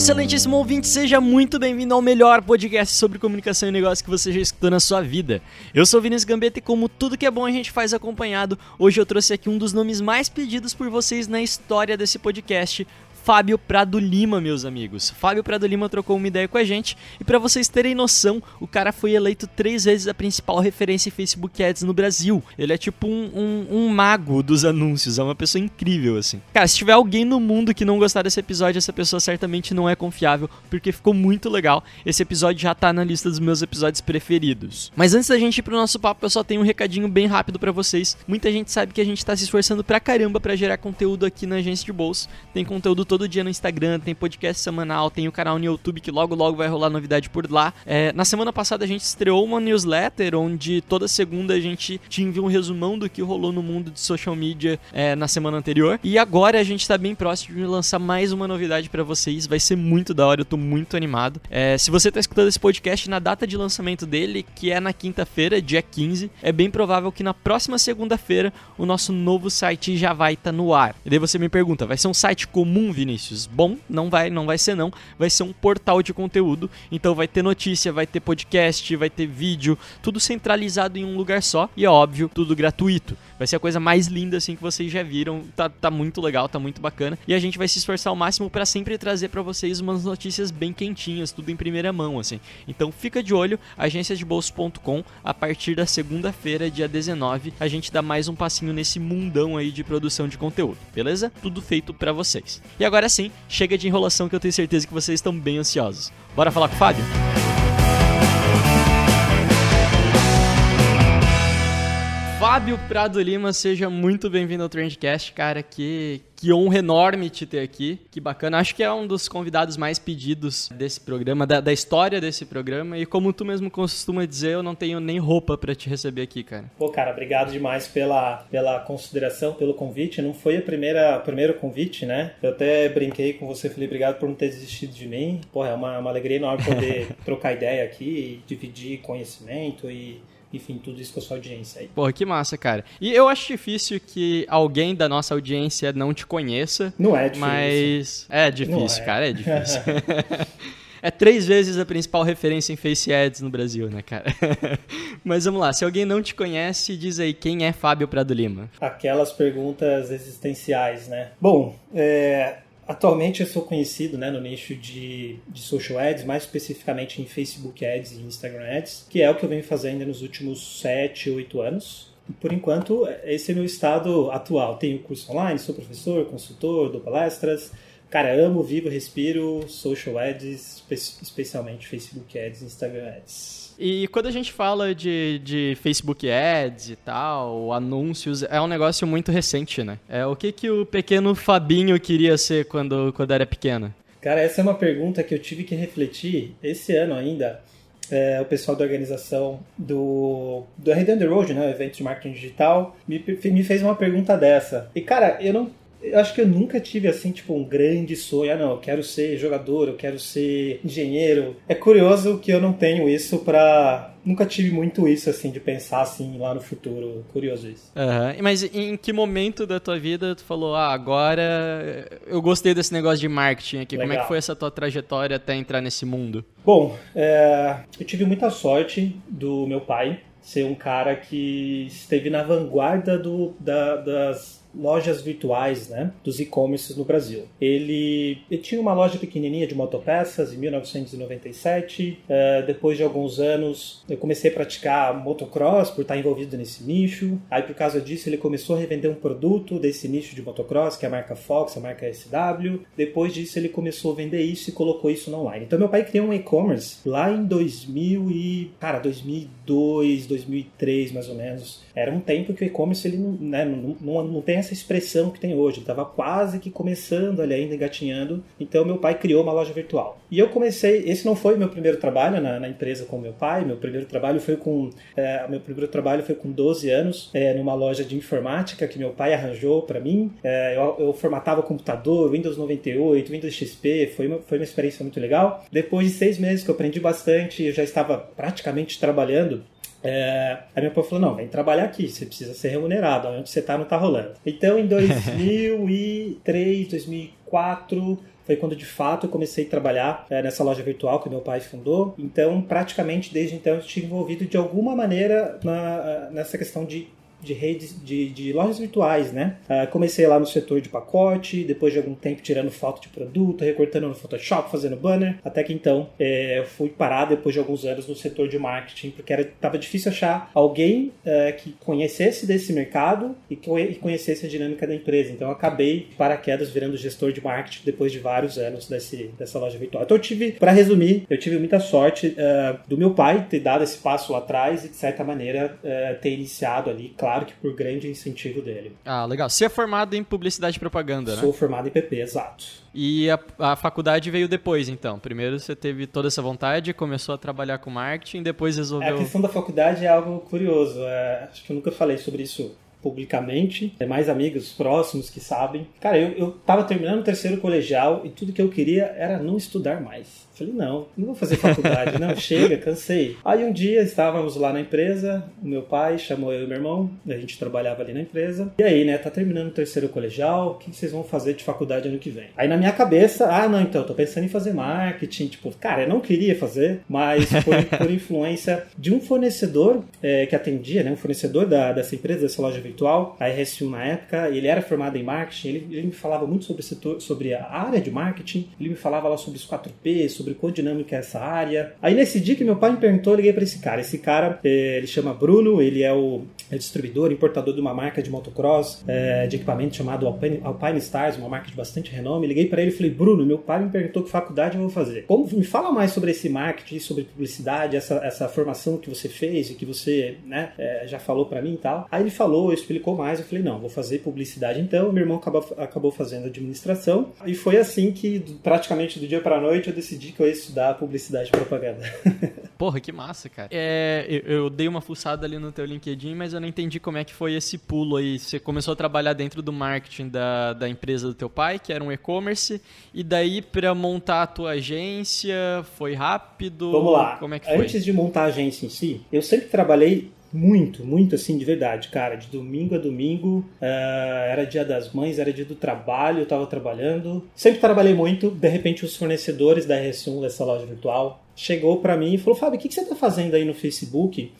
Excelentíssimo ouvinte! Seja muito bem-vindo ao melhor podcast sobre comunicação e negócio que você já escutou na sua vida. Eu sou Vinícius Gambetta e como tudo que é bom a gente faz acompanhado, hoje eu trouxe aqui um dos nomes mais pedidos por vocês na história desse podcast, Fábio Prado Lima, meus amigos. Fábio Prado Lima trocou uma ideia com a gente e para vocês terem noção, o cara foi eleito três vezes a principal referência em Facebook Ads no Brasil. Ele é tipo um, um, um mago dos anúncios, é uma pessoa incrível assim. Cara, se tiver alguém no mundo que não gostar desse episódio, essa pessoa certamente não é confiável, porque ficou muito legal. Esse episódio já tá na lista dos meus episódios preferidos. Mas antes da gente ir pro nosso papo, eu só tenho um recadinho bem rápido para vocês. Muita gente sabe que a gente tá se esforçando pra caramba para gerar conteúdo aqui na agência de bolso. Tem conteúdo todo dia no Instagram, tem podcast semanal, tem o canal no YouTube que logo logo vai rolar novidade por lá. É, na semana passada a gente estreou uma newsletter onde toda segunda a gente te envia um resumão do que rolou no mundo de social media é, na semana anterior. E agora a gente tá bem próximo de lançar mais uma novidade para vocês. Vai ser muito da hora, eu tô muito animado. É, se você tá escutando esse podcast na data de lançamento dele, que é na quinta-feira, dia 15, é bem provável que na próxima segunda-feira o nosso novo site já vai estar tá no ar. E daí você me pergunta, vai ser um site comum, Vinícius? Bom, não vai, não vai ser não. Vai ser um portal de conteúdo. Então vai ter notícia, vai ter podcast, vai ter vídeo, tudo centralizado em um lugar só e é óbvio, tudo gratuito. Vai ser a coisa mais linda assim que vocês já viram. Tá, tá muito legal, tá muito bacana. E a gente vai se esforçar ao máximo para sempre trazer para vocês umas notícias bem quentinhas, tudo em primeira mão assim. Então fica de olho, agenciasdebolso.com a partir da segunda-feira, dia 19, a gente dá mais um passinho nesse mundão aí de produção de conteúdo, beleza? Tudo feito para vocês. E agora sim, chega de enrolação que eu tenho certeza que vocês estão bem ansiosos. Bora falar com o Fábio? Fábio Prado Lima, seja muito bem-vindo ao Trendcast, cara. Que, que honra enorme te ter aqui. Que bacana. Acho que é um dos convidados mais pedidos desse programa, da, da história desse programa. E como tu mesmo costuma dizer, eu não tenho nem roupa para te receber aqui, cara. Pô, cara, obrigado demais pela, pela consideração, pelo convite. Não foi a primeira, o primeiro convite, né? Eu até brinquei com você, falei obrigado por não ter desistido de mim. Pô, é uma, uma alegria enorme poder trocar ideia aqui, dividir conhecimento e enfim, tudo isso com a sua audiência aí. Porra, que massa, cara. E eu acho difícil que alguém da nossa audiência não te conheça. Não é difícil. Mas é difícil, é. cara, é difícil. é três vezes a principal referência em Face Ads no Brasil, né, cara? Mas vamos lá, se alguém não te conhece, diz aí quem é Fábio Prado Lima. Aquelas perguntas existenciais, né? Bom, é, Atualmente eu sou conhecido né, no nicho de, de social ads, mais especificamente em Facebook ads e Instagram ads, que é o que eu venho fazendo nos últimos 7, 8 anos. Por enquanto, esse é meu estado atual. Tenho curso online, sou professor, consultor, dou palestras. Cara, amo, vivo, respiro social ads, especialmente Facebook ads e Instagram ads. E quando a gente fala de, de Facebook Ads e tal, anúncios, é um negócio muito recente, né? É o que, que o pequeno Fabinho queria ser quando, quando era pequeno? Cara, essa é uma pergunta que eu tive que refletir esse ano ainda. É, o pessoal da organização do, do RD the Road, né, evento de marketing digital, me, me fez uma pergunta dessa. E, cara, eu não eu acho que eu nunca tive assim, tipo, um grande sonho. Ah, não, eu quero ser jogador, eu quero ser engenheiro. É curioso que eu não tenho isso pra. Nunca tive muito isso, assim, de pensar assim lá no futuro. Curioso isso. Uhum. Mas em que momento da tua vida tu falou, ah, agora eu gostei desse negócio de marketing aqui? Legal. Como é que foi essa tua trajetória até entrar nesse mundo? Bom, é... eu tive muita sorte do meu pai ser um cara que esteve na vanguarda do, da, das lojas virtuais né, dos e-commerces no Brasil. Ele, ele, tinha uma loja pequenininha de motopeças em 1997. Uh, depois de alguns anos, eu comecei a praticar motocross por estar envolvido nesse nicho. Aí, por causa disso, ele começou a revender um produto desse nicho de motocross, que é a marca Fox, a marca SW. Depois disso, ele começou a vender isso e colocou isso online. Então, meu pai criou um e-commerce lá em 2000 e, cara, 2002, 2003, mais ou menos. Era um tempo que o e-commerce ele não, né, não, não, não tem essa expressão que tem hoje. Ele estava quase que começando ali ainda, engatinhando. Então, meu pai criou uma loja virtual. E eu comecei, esse não foi meu primeiro trabalho na, na empresa com meu pai. Meu primeiro trabalho foi com, é, meu primeiro trabalho foi com 12 anos, é, numa loja de informática que meu pai arranjou para mim. É, eu, eu formatava computador, Windows 98, Windows XP, foi uma, foi uma experiência muito legal. Depois de seis meses que eu aprendi bastante, eu já estava praticamente trabalhando é, a minha pai falou: não, vem trabalhar aqui, você precisa ser remunerado, onde você está não está rolando. Então em 2003, 2004 foi quando de fato eu comecei a trabalhar é, nessa loja virtual que meu pai fundou. Então, praticamente desde então eu estive envolvido de alguma maneira na, nessa questão de de redes de, de lojas virtuais, né? Uh, comecei lá no setor de pacote, depois de algum tempo tirando foto de produto, recortando no Photoshop, fazendo banner, até que então é, fui parar depois de alguns anos no setor de marketing, porque era tava difícil achar alguém uh, que conhecesse desse mercado e que conhecesse a dinâmica da empresa. Então acabei paraquedas virando gestor de marketing depois de vários anos desse, dessa loja virtual. Então eu tive, para resumir, eu tive muita sorte uh, do meu pai ter dado esse passo lá atrás e de certa maneira ter iniciado ali, claro claro que por grande incentivo dele. Ah, legal. Você é formado em publicidade e propaganda, né? Sou formado em PP, exato. E a, a, faculdade veio depois, então. Primeiro você teve toda essa vontade, começou a trabalhar com marketing, depois resolveu. É, a questão da faculdade é algo curioso. É, acho que eu nunca falei sobre isso publicamente, é mais amigos próximos que sabem. Cara, eu, eu tava terminando o terceiro colegial e tudo que eu queria era não estudar mais. Falei, não, não vou fazer faculdade, não, chega, cansei. Aí um dia estávamos lá na empresa, o meu pai chamou eu e meu irmão, a gente trabalhava ali na empresa. E aí, né, tá terminando o terceiro colegial, o que vocês vão fazer de faculdade ano que vem? Aí na minha cabeça, ah, não, então, tô pensando em fazer marketing, tipo, cara, eu não queria fazer, mas por, por influência de um fornecedor é, que atendia, né, um fornecedor da, dessa empresa, dessa loja virtual, a RS1 na época, ele era formado em marketing, ele, ele me falava muito sobre, setor, sobre a área de marketing, ele me falava lá sobre os 4P, sobre sobre quão dinâmica é essa área. Aí nesse dia que meu pai me perguntou, eu liguei para esse cara. Esse cara, eh, ele chama Bruno, ele é o é distribuidor, importador de uma marca de motocross, é, de equipamento chamado Alpine, Alpine, Stars, uma marca de bastante renome. Liguei para ele e falei, Bruno, meu pai me perguntou que faculdade eu vou fazer. Como, me fala mais sobre esse marketing, sobre publicidade, essa, essa formação que você fez e que você né, é, já falou para mim e tal. Aí ele falou, explicou mais, eu falei, não, vou fazer publicidade então. Meu irmão acabou, acabou fazendo administração e foi assim que praticamente do dia para noite eu decidi que ia estudar publicidade e propaganda. Porra, que massa, cara. É, eu, eu, dei uma fuçada ali no teu LinkedIn, mas eu não entendi como é que foi esse pulo aí. Você começou a trabalhar dentro do marketing da, da empresa do teu pai, que era um e-commerce, e daí para montar a tua agência, foi rápido? Vamos lá. Como é que foi? Antes de montar a agência em si, eu sempre trabalhei muito, muito assim, de verdade, cara. De domingo a domingo, uh, era dia das mães, era dia do trabalho, eu tava trabalhando. Sempre trabalhei muito. De repente, os fornecedores da RS1, dessa loja virtual, chegou para mim e falou: Fábio, o que, que você tá fazendo aí no Facebook?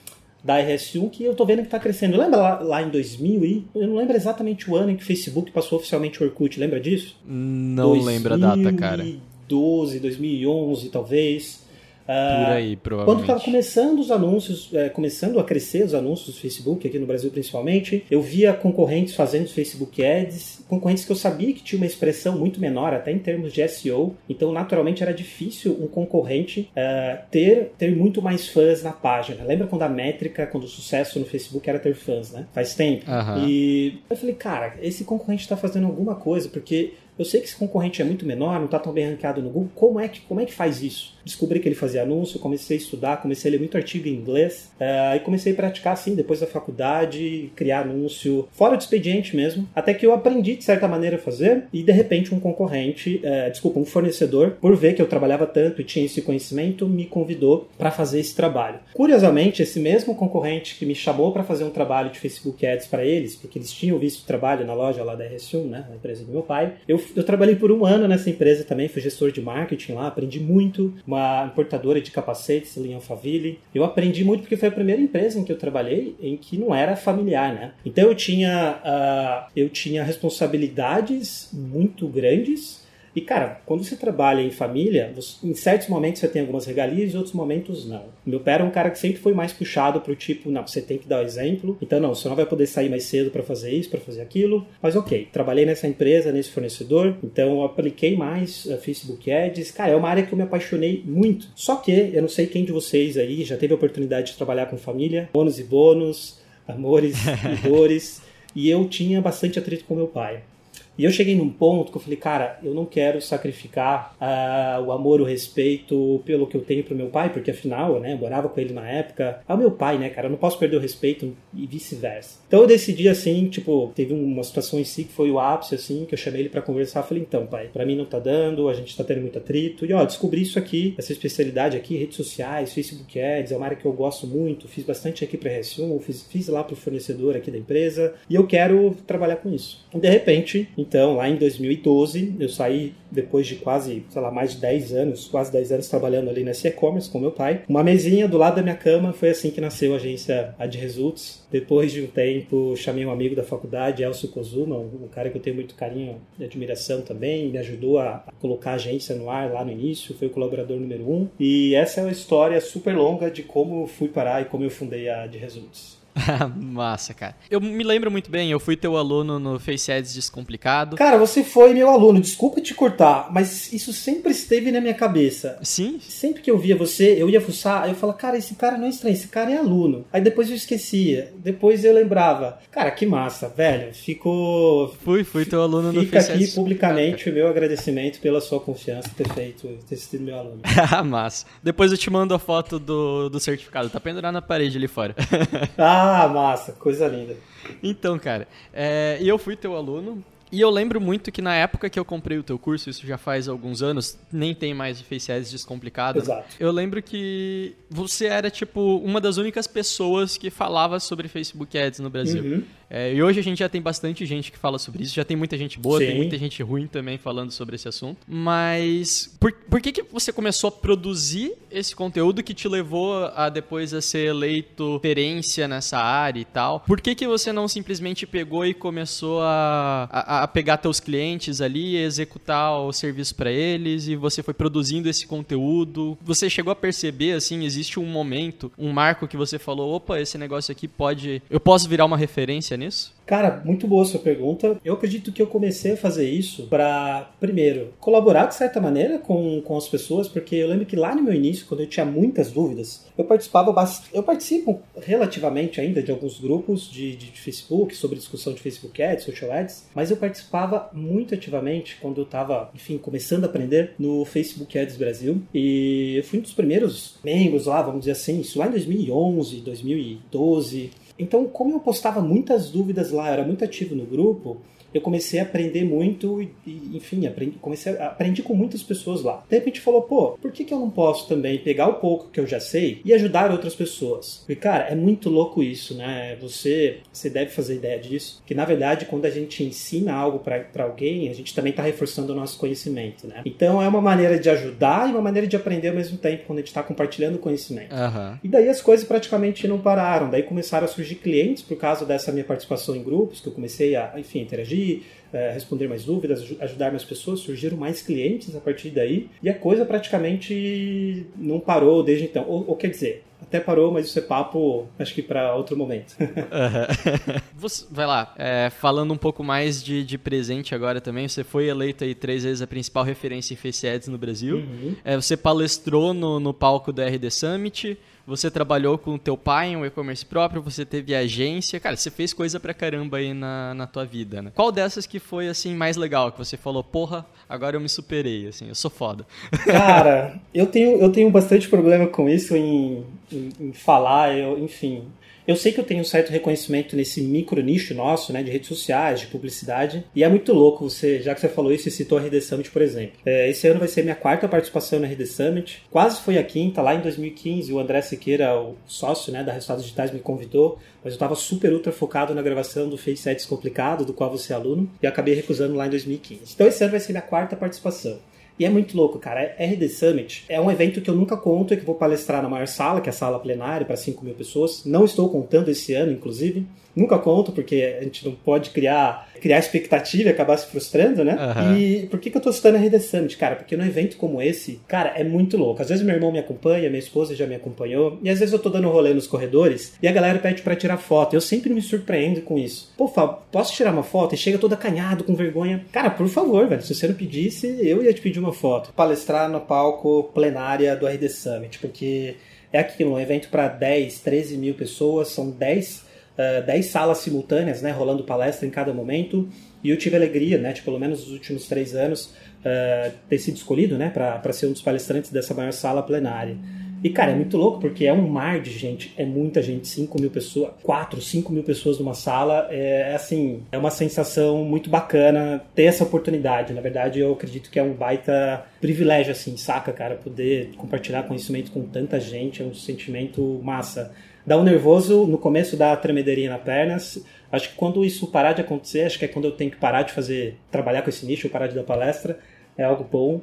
da RS1 que eu tô vendo que está crescendo. Lembra lá, lá, em 2000 e eu não lembro exatamente o ano em que o Facebook passou oficialmente o Orkut, lembra disso? Não lembro a data, cara. 2012, 2011 talvez. Por aí, provavelmente. Quando estava começando os anúncios, é, começando a crescer os anúncios do Facebook, aqui no Brasil principalmente, eu via concorrentes fazendo Facebook Ads, concorrentes que eu sabia que tinha uma expressão muito menor, até em termos de SEO, então naturalmente era difícil um concorrente uh, ter, ter muito mais fãs na página. Lembra quando a métrica, quando o sucesso no Facebook era ter fãs, né? Faz tempo. Uhum. E eu falei, cara, esse concorrente está fazendo alguma coisa, porque eu sei que esse concorrente é muito menor, não está tão bem ranqueado no Google. Como é que, como é que faz isso? Descobri que ele fazia anúncio, comecei a estudar, comecei a ler muito artigo em inglês uh, e comecei a praticar assim depois da faculdade, criar anúncio fora do expediente mesmo, até que eu aprendi de certa maneira a fazer e de repente um concorrente, uh, desculpa, um fornecedor, por ver que eu trabalhava tanto e tinha esse conhecimento, me convidou para fazer esse trabalho. Curiosamente, esse mesmo concorrente que me chamou para fazer um trabalho de Facebook Ads para eles, porque eles tinham visto o trabalho na loja lá da RS1, né, na empresa do meu pai, eu eu trabalhei por um ano nessa empresa também, fui gestor de marketing lá, aprendi muito, uma importadora de capacetes ali em. Eu aprendi muito porque foi a primeira empresa em que eu trabalhei em que não era familiar, né? Então eu tinha, uh, eu tinha responsabilidades muito grandes e, cara, quando você trabalha em família, em certos momentos você tem algumas regalias e outros momentos não. Meu pai era um cara que sempre foi mais puxado pro tipo, não, você tem que dar o exemplo. Então, não, você não vai poder sair mais cedo para fazer isso, para fazer aquilo. Mas, ok, trabalhei nessa empresa, nesse fornecedor, então eu apliquei mais uh, Facebook Ads. Cara, é uma área que eu me apaixonei muito. Só que, eu não sei quem de vocês aí já teve a oportunidade de trabalhar com família, bônus e bônus, amores e dores. E eu tinha bastante atrito com meu pai. E eu cheguei num ponto que eu falei, cara, eu não quero sacrificar uh, o amor, o respeito pelo que eu tenho pro meu pai, porque afinal, né, eu morava com ele na época. É o meu pai, né, cara, eu não posso perder o respeito e vice-versa. Então eu decidi assim, tipo, teve uma situação em si que foi o ápice, assim, que eu chamei ele para conversar. Falei, então, pai, para mim não tá dando, a gente tá tendo muito atrito. E ó, descobri isso aqui, essa especialidade aqui, redes sociais, Facebook Ads, é uma área que eu gosto muito, fiz bastante aqui pra RS1, fiz, fiz lá pro fornecedor aqui da empresa, e eu quero trabalhar com isso. De repente, então, lá em 2012, eu saí depois de quase, sei lá, mais de 10 anos, quase 10 anos trabalhando ali nesse e-commerce com meu pai. Uma mesinha do lado da minha cama, foi assim que nasceu a agência Ad Results. Depois de um tempo, chamei um amigo da faculdade, Elcio Kozuma, um cara que eu tenho muito carinho e admiração também, me ajudou a colocar a agência no ar lá no início, foi o colaborador número um. E essa é uma história super longa de como fui parar e como eu fundei a Ad Results. Massa, cara. Eu me lembro muito bem, eu fui teu aluno no Face Ads Descomplicado. Cara, você foi meu aluno, desculpa te cortar, mas isso sempre esteve na minha cabeça. Sim? Sempre que eu via você, eu ia fuçar, eu falava, cara, esse cara não é estranho, esse cara é aluno. Aí depois eu esquecia, depois eu lembrava. Cara, que massa, velho. Ficou. Fui, fui teu aluno no Face Fica aqui publicamente o meu agradecimento pela sua confiança ter feito, ter sido meu aluno. massa. Depois eu te mando a foto do, do certificado, tá pendurado na parede ali fora. ah, ah, massa, coisa linda. Então, cara, é, eu fui teu aluno, e eu lembro muito que na época que eu comprei o teu curso, isso já faz alguns anos, nem tem mais o Face Ads descomplicado. Exato. Eu lembro que você era, tipo, uma das únicas pessoas que falava sobre Facebook Ads no Brasil. Uhum. É, e hoje a gente já tem bastante gente que fala sobre isso, já tem muita gente boa, Sim. tem muita gente ruim também falando sobre esse assunto. Mas por, por que, que você começou a produzir esse conteúdo que te levou a depois a ser eleito experiência nessa área e tal? Por que, que você não simplesmente pegou e começou a, a a pegar teus clientes ali, executar o serviço para eles e você foi produzindo esse conteúdo. Você chegou a perceber assim, existe um momento, um marco que você falou, opa, esse negócio aqui pode, eu posso virar uma referência nisso? Cara, muito boa sua pergunta. Eu acredito que eu comecei a fazer isso para, primeiro, colaborar de certa maneira com, com as pessoas, porque eu lembro que lá no meu início, quando eu tinha muitas dúvidas, eu participava. Eu participo relativamente ainda de alguns grupos de, de, de, Facebook sobre discussão de Facebook Ads, Social Ads, mas eu participava muito ativamente quando eu estava, enfim, começando a aprender no Facebook Ads Brasil. E eu fui um dos primeiros membros lá, vamos dizer assim, isso lá em 2011, 2012. Então, como eu postava muitas dúvidas lá, era muito ativo no grupo, eu comecei a aprender muito e, enfim, aprendi, comecei a, aprendi com muitas pessoas lá. De repente falou, pô, por que, que eu não posso também pegar o pouco que eu já sei e ajudar outras pessoas? E cara, é muito louco isso, né? Você, você deve fazer ideia disso, que na verdade quando a gente ensina algo para alguém, a gente também está reforçando o nosso conhecimento, né? Então é uma maneira de ajudar e uma maneira de aprender ao mesmo tempo quando a gente está compartilhando conhecimento. Uhum. E daí as coisas praticamente não pararam. Daí começaram a surgir clientes por causa dessa minha participação em grupos, que eu comecei a, enfim, interagir é, responder mais dúvidas, ajudar mais pessoas, surgiram mais clientes a partir daí e a coisa praticamente não parou desde então. Ou, ou quer dizer, até parou, mas isso é papo, acho que para outro momento. você, vai lá, é, falando um pouco mais de, de, presente agora também, você foi eleito aí três vezes a principal referência em Face Ads no Brasil. Uhum. É, você palestrou no, no palco do RD Summit. Você trabalhou com o teu pai em um e-commerce próprio, você teve agência. Cara, você fez coisa pra caramba aí na, na tua vida, né? Qual dessas que foi, assim, mais legal? Que você falou, porra, agora eu me superei, assim, eu sou foda. Cara, eu tenho, eu tenho bastante problema com isso em, em, em falar, eu, enfim... Eu sei que eu tenho um certo reconhecimento nesse micro nicho nosso, né, de redes sociais, de publicidade, e é muito louco você, já que você falou isso e citou a RD Summit, por exemplo. É, esse ano vai ser minha quarta participação na RD Summit, quase foi a quinta, lá em 2015, o André Siqueira, o sócio né, da Resultados Digitais, me convidou, mas eu estava super ultra focado na gravação do Face Ads Complicado, do qual você é aluno, e acabei recusando lá em 2015. Então esse ano vai ser minha quarta participação. E é muito louco, cara. RD Summit é um evento que eu nunca conto, é que vou palestrar na maior sala, que é a sala plenária, para 5 mil pessoas. Não estou contando esse ano, inclusive. Nunca conto, porque a gente não pode criar, criar expectativa e acabar se frustrando, né? Uhum. E por que, que eu tô citando a RD Summit, cara? Porque num evento como esse, cara, é muito louco. Às vezes meu irmão me acompanha, minha esposa já me acompanhou, e às vezes eu tô dando rolê nos corredores e a galera pede para tirar foto. Eu sempre me surpreendo com isso. Pô, Fábio, posso tirar uma foto? E chega todo acanhado, com vergonha. Cara, por favor, velho, se você não pedisse, eu ia te pedir uma foto. Palestrar no palco plenária do RD Summit, porque é aquilo, um evento para 10, 13 mil pessoas, são 10 uh, 10 salas simultâneas, né, rolando palestra em cada momento. E eu tive alegria, né, de pelo menos nos últimos três anos, uh, ter sido escolhido, né, para ser um dos palestrantes dessa maior sala plenária. E, cara, é muito louco porque é um mar de gente, é muita gente, 5 mil pessoas, 4, 5 mil pessoas numa sala, é, é assim, é uma sensação muito bacana ter essa oportunidade. Na verdade, eu acredito que é um baita privilégio, assim, saca, cara, poder compartilhar conhecimento com tanta gente, é um sentimento massa dá um nervoso, no começo dá a tremedeirinha na perna. Acho que quando isso parar de acontecer, acho que é quando eu tenho que parar de fazer, trabalhar com esse nicho, parar de dar palestra, é algo bom.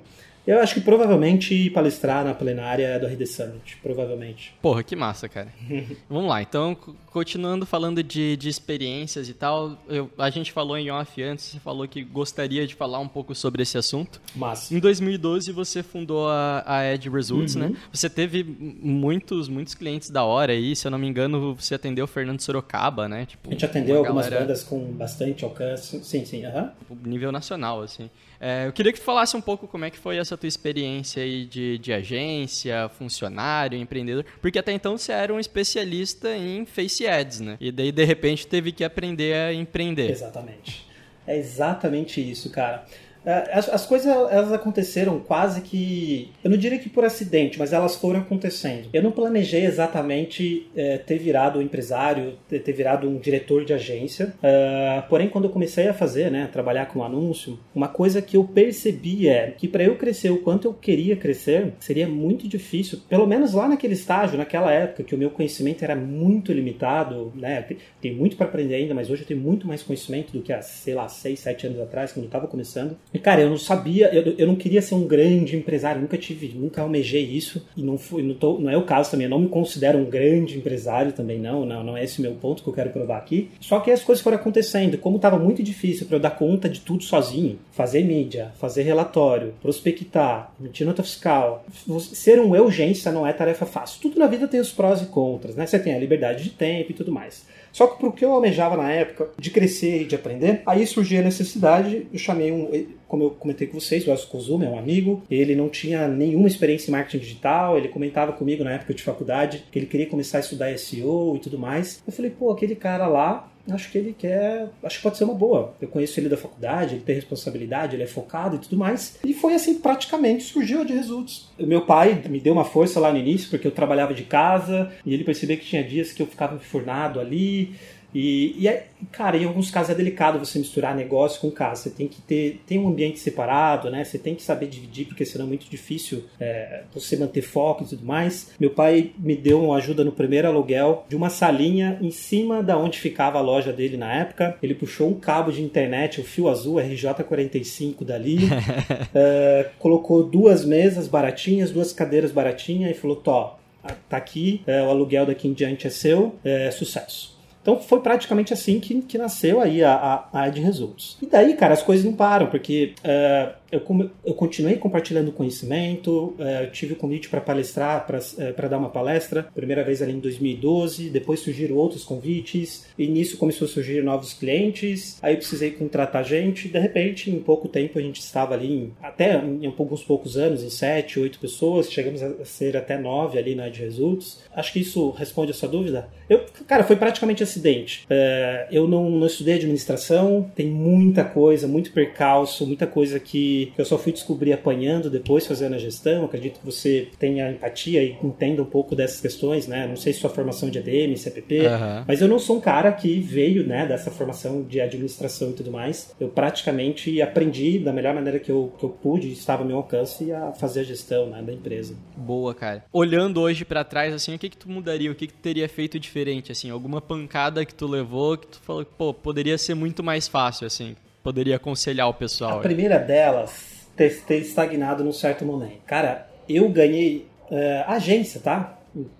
Eu acho que provavelmente palestrar na plenária do RD Summit, provavelmente. Porra, que massa, cara. Vamos lá, então, continuando falando de, de experiências e tal, eu, a gente falou em off antes, você falou que gostaria de falar um pouco sobre esse assunto. Massa. Em 2012 você fundou a, a Ed Results, Uhum. né? Você teve muitos, muitos clientes da hora aí, se eu não me engano, você atendeu o Fernando Sorocaba, né? Tipo, A gente atendeu uma algumas galera- bandas com bastante alcance. Sim, sim, aham. tipo, nível nacional, assim. É, eu queria que tu falasse um pouco como é que foi essa tua experiência aí de, de agência, funcionário, empreendedor, porque até então você era um especialista em Face Ads, né? E daí, de repente, teve que aprender a empreender. Exatamente. É exatamente isso, cara. É, As, as coisas elas aconteceram quase que. Eu não diria que por acidente, mas elas foram acontecendo. Eu não planejei exatamente é, ter virado empresário, ter, ter virado um diretor de agência. É, porém, quando eu comecei a fazer, né, trabalhar com anúncio, uma coisa que eu percebi é que para eu crescer o quanto eu queria crescer, seria muito difícil, pelo menos lá naquele estágio, naquela época, que o meu conhecimento era muito limitado, né? Tem muito para aprender ainda, mas hoje eu tenho muito mais conhecimento do que há, sei lá, 6, 7 anos atrás, quando eu estava começando. E, cara, eu não sabia, eu, eu não queria ser um grande empresário, nunca tive, nunca almejei isso, e não, fui, não, tô- não é o caso também, eu não me considero um grande empresário também, não, não, não é esse meu ponto que eu quero provar aqui. Só que as coisas foram acontecendo, como estava muito difícil para eu dar conta de tudo sozinho, fazer mídia, fazer relatório, prospectar, emitir nota fiscal, ser um urgência não é tarefa fácil. Tudo na vida tem os prós e contras, né? Você tem a liberdade de tempo e tudo mais. Só que pro que eu almejava na época, de crescer e de aprender, aí surgiu a necessidade, eu chamei um, como eu comentei com vocês, o Elcio Kozume é um amigo, ele não tinha nenhuma experiência em marketing digital, ele comentava comigo na época de faculdade que ele queria começar a estudar SEO e tudo mais. Eu falei, pô, aquele cara lá, acho que ele quer, acho que pode ser uma boa. Eu conheço ele da faculdade, ele tem responsabilidade, ele é focado e tudo mais. E foi assim, praticamente surgiu a de Results. O meu pai me deu uma força lá no início, porque eu trabalhava de casa, e ele percebeu que tinha dias que eu ficava enfurnado ali. E, e é- cara, em alguns casos é delicado você misturar negócio com casa. Você tem que ter tem um ambiente separado, né? Você tem que saber dividir, porque senão é muito difícil é, você manter foco e tudo mais. Meu pai me deu uma ajuda no primeiro aluguel de uma salinha em cima da onde ficava a loja dele na época. Ele puxou um cabo de internet, o fio azul RJ45 dali, é, colocou duas mesas baratinhas, duas cadeiras baratinhas e falou: Tó, tá aqui, é, o aluguel daqui em diante é seu, é sucesso. Então foi praticamente assim que, que nasceu aí a, a, a Ed Results. E daí, cara, as coisas não param, porque é, eu, eu continuei compartilhando conhecimento, é, tive o convite para palestrar, para dar uma palestra, primeira vez ali em 2012, depois surgiram outros convites, e nisso começou a surgir novos clientes, aí eu precisei contratar gente, de repente, em pouco tempo, a gente estava ali, em- até em alguns poucos anos, em sete, oito pessoas, chegamos a ser até nove ali na Ed Results. Acho que isso responde a sua dúvida. Eu, cara, foi praticamente acidente. É, eu não, não estudei administração, tem muita coisa, muito percalço, muita coisa que que eu só fui descobrir apanhando depois, fazendo a gestão. Acredito que você tenha empatia e entenda um pouco dessas questões, né? Não sei se sua formação de ADM, CPP, Aham. mas eu não sou um cara que veio, né, dessa formação de administração e tudo mais. Eu praticamente aprendi da melhor maneira que eu, que eu pude, estava ao meu alcance, a fazer a gestão né, da empresa. Boa, cara. Olhando hoje pra trás, assim, o que que tu mudaria? O que que tu teria feito diferente, assim? Alguma pancada que tu levou que tu falou, pô, poderia ser muito mais fácil, assim? Poderia aconselhar o pessoal. A primeira delas, ter, ter estagnado num certo momento. Cara, eu ganhei eh, agência, tá?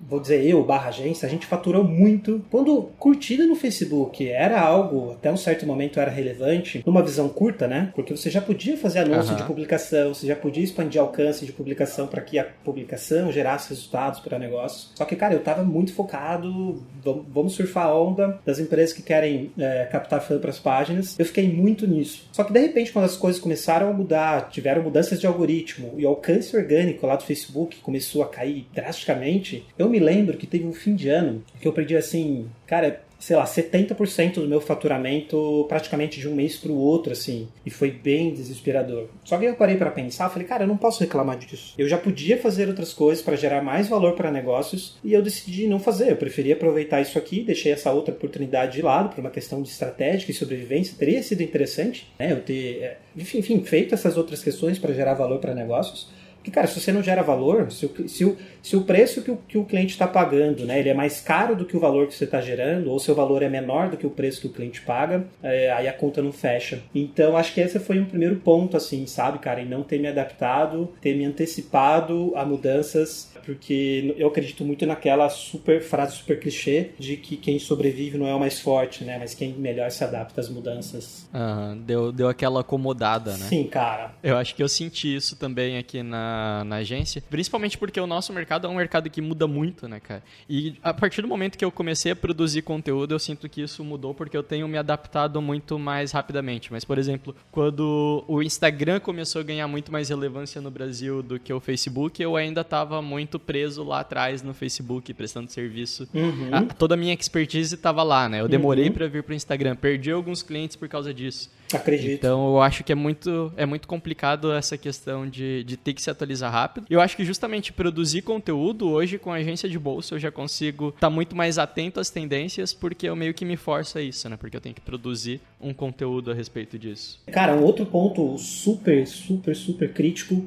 Vou dizer eu, barra agência, a gente faturou muito. Quando curtida no Facebook era algo, até um certo momento era relevante, numa visão curta, né? Porque você já podia fazer anúncio Aham. de publicação, você já podia expandir alcance de publicação para que a publicação gerasse resultados para negócios. Só que, cara, eu tava muito focado, vamos, surfar a onda das empresas que querem eh, captar fã para as páginas. Eu fiquei muito nisso. Só que de repente, quando as coisas começaram a mudar, tiveram mudanças de algoritmo e o alcance orgânico lá do Facebook começou a cair drasticamente, eu me lembro que teve um fim de ano que eu perdi assim, cara, sei lá, 70% do meu faturamento praticamente de um mês para o outro, assim, e foi bem desesperador. Só que eu parei para pensar, falei, cara, eu não posso reclamar disso. Eu já podia fazer outras coisas para gerar mais valor para negócios e eu decidi não fazer. Eu preferia aproveitar isso aqui, deixei essa outra oportunidade de lado por uma questão de estratégica e sobrevivência. Teria sido interessante, né, eu ter, é, enfim feito essas outras questões para gerar valor para negócios. Porque, cara, se você não gera valor, se o, se o, se o preço que o, que o cliente está pagando, né, ele é mais caro do que o valor que você está gerando, ou seu valor é menor do que o preço que o cliente paga, é, aí a conta não fecha. Então, acho que esse foi um primeiro ponto, assim, sabe, cara, em não ter me adaptado, ter me antecipado a mudanças, porque eu acredito muito naquela super frase super clichê de que quem sobrevive não é o mais forte, né, mas quem melhor se adapta às mudanças. Aham, deu, deu aquela acomodada, né? Sim, cara. Eu acho que eu senti isso também aqui na, na agência, principalmente porque o nosso mercado é um mercado que muda muito, né, cara? E a partir do momento que eu comecei a produzir conteúdo, eu sinto que isso mudou porque eu tenho me adaptado muito mais rapidamente. Mas, por exemplo, quando o Instagram começou a ganhar muito mais relevância no Brasil do que o Facebook, eu ainda estava muito preso lá atrás no Facebook, prestando serviço. Uhum. Ah, toda a minha expertise estava lá, né? Eu demorei pra vir pro Instagram, perdi alguns clientes por causa disso. Acredito. Então eu acho que é muito, é muito complicado essa questão de, de ter que se atualizar rápido. Eu acho que justamente produzir conteúdo, hoje com a agência de bolsa, eu já consigo estar muito mais atento às tendências, porque eu meio que me forço a isso, né? Porque eu tenho que produzir um conteúdo a respeito disso. Cara, um outro ponto super, super, super crítico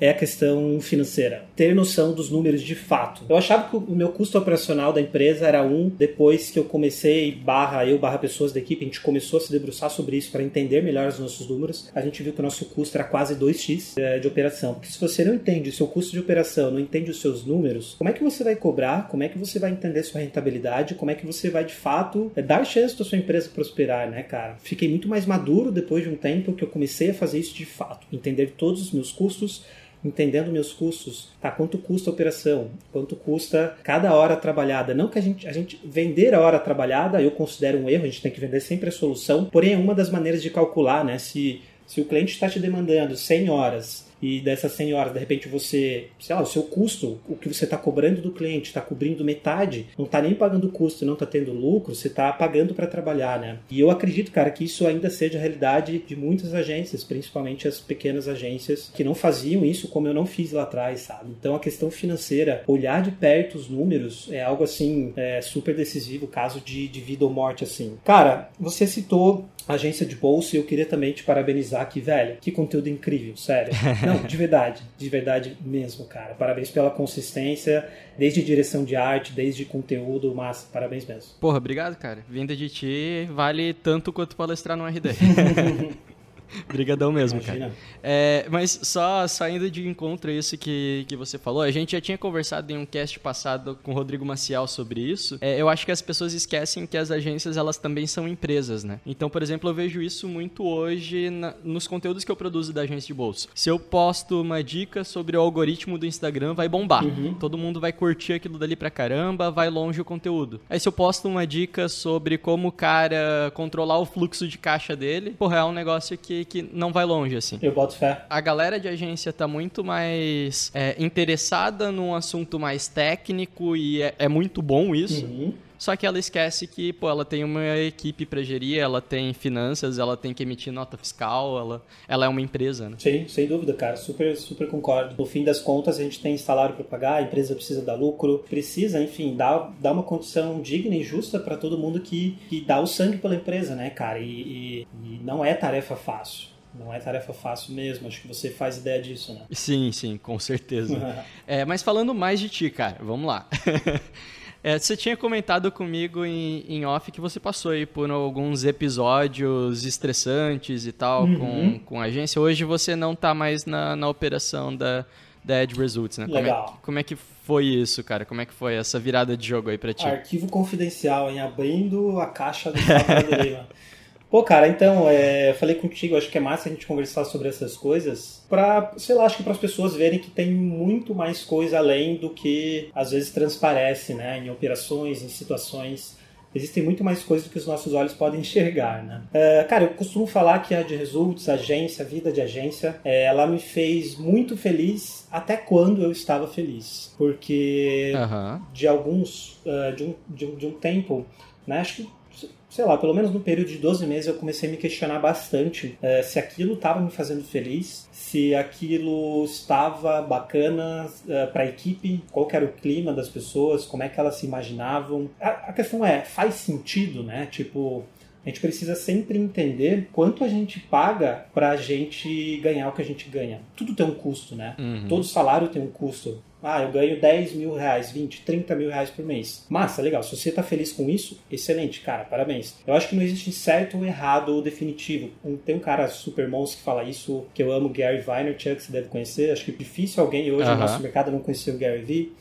é a questão financeira. Ter noção dos números de fato. Eu achava que o meu custo operacional da empresa era um, depois que eu comecei, barra eu, barra pessoas da equipe, a gente começou a se debruçar sobre isso para entender melhor os nossos números. A gente viu que o nosso custo era quase 2x eh, de operação. Porque se você não entende o seu custo de operação, não entende os seus números, como é que você vai cobrar? Como é que você vai entender sua rentabilidade? Como é que você vai, de fato, eh, dar chance da sua empresa prosperar, né, cara? Fiquei muito mais maduro depois de um tempo que eu comecei a fazer isso de fato. Entender todos os meus custos, entendendo meus custos, tá? Quanto custa a operação? Quanto custa cada hora trabalhada? Não que a gente, a gente vender a hora trabalhada, eu considero um erro, a gente tem que vender sempre a solução, porém é uma das maneiras de calcular, né? Se, se o cliente está te demandando 100 horas e dessas 100 horas, de repente você, sei lá, o seu custo, o que você está cobrando do cliente, está cobrindo metade, não está nem pagando custo, não está tendo lucro, você está pagando para trabalhar, né? E eu acredito, cara, que isso ainda seja a realidade de muitas agências, principalmente as pequenas agências que não faziam isso como eu não fiz lá atrás, sabe? Então a questão financeira, olhar de perto os números é algo assim é, super decisivo, caso de, de vida ou morte, assim. Cara, você citou agência de bolsa e eu queria também te parabenizar aqui, velho. Que conteúdo incrível, sério. Não, de verdade, de verdade mesmo, cara. Parabéns pela consistência, desde direção de arte, desde conteúdo, mas parabéns mesmo. Porra, obrigado, cara. Vinda de ti vale tanto quanto palestrar no RD. Brigadão mesmo, Imagina. cara. É, mas só saindo de encontro a isso que, que você falou, a gente já tinha conversado em um cast passado com o Rodrigo Maciel sobre isso. É, eu acho que as pessoas esquecem que as agências elas também são empresas, né? Então, por exemplo, eu vejo isso muito hoje na- nos conteúdos que eu produzo da agência de bolsa. Se eu posto uma dica sobre o algoritmo do Instagram, vai bombar. Todo mundo vai curtir aquilo dali pra caramba, vai longe o conteúdo. Aí se eu posto uma dica sobre como o cara controlar o fluxo de caixa dele, porra, é um negócio que, que não vai longe, assim. Eu boto fé. A galera de agência tá muito mais é, interessada num assunto mais técnico e é, é muito bom isso. Uhum. Só que ela esquece que, pô, ela tem uma equipe para gerir, ela tem finanças, ela tem que emitir nota fiscal, ela, ela é uma empresa, né? Sim, sem dúvida, cara. Super, super concordo. No fim das contas, a gente tem salário para pagar, a empresa precisa dar lucro, precisa, enfim, dar, dar uma condição digna e justa para todo mundo que, que dá o sangue pela empresa, né, cara? E, e, e não é tarefa fácil. Não é tarefa fácil mesmo, acho que você faz ideia disso, né? Sim, sim, com certeza. é, mas falando mais de ti, cara, vamos lá. é, você tinha comentado comigo em, em, off que você passou aí por alguns episódios estressantes e tal uhum. com, com a agência. Hoje você não tá mais na, na operação da, da Edge Results, né? Legal. Como é, como é que foi isso, cara? Como é que foi essa virada de jogo aí pra ti? Arquivo confidencial, em abrindo a caixa do Lima. Pô, cara, então, é, falei contigo, acho que é massa a gente conversar sobre essas coisas pra, sei lá, acho que para as pessoas verem que tem muito mais coisa além do que às vezes transparece, né, em operações, em situações. Existem muito mais coisas do que os nossos olhos podem enxergar, né? É, cara, eu costumo falar que a de Results, a agência, a vida de agência, é, ela me fez muito feliz até quando eu estava feliz. Porque uhum. de alguns, uh, de, um, de, um, de um tempo, né, acho que sei lá, pelo menos no período de 12 meses eu comecei a me questionar bastante é, se aquilo estava me fazendo feliz, se aquilo estava bacana é, para a equipe, qual era o clima das pessoas, como é que elas se imaginavam. A, a questão é, faz sentido, né? Tipo, a gente precisa sempre entender quanto a gente paga para a gente ganhar o que a gente ganha. Tudo tem um custo, né? Uhum. Todo salário tem um custo. Ah, eu ganho 10 mil reais, 20, 30 mil reais por mês. Massa, legal. Se você está feliz com isso, excelente, cara, parabéns. Eu acho que não existe certo ou errado ou definitivo. Tem um cara super monstro que fala isso, que eu amo, Gary Vaynerchuk, você deve conhecer. Acho que é difícil alguém hoje no nosso mercado não conhecer o Gary Vee.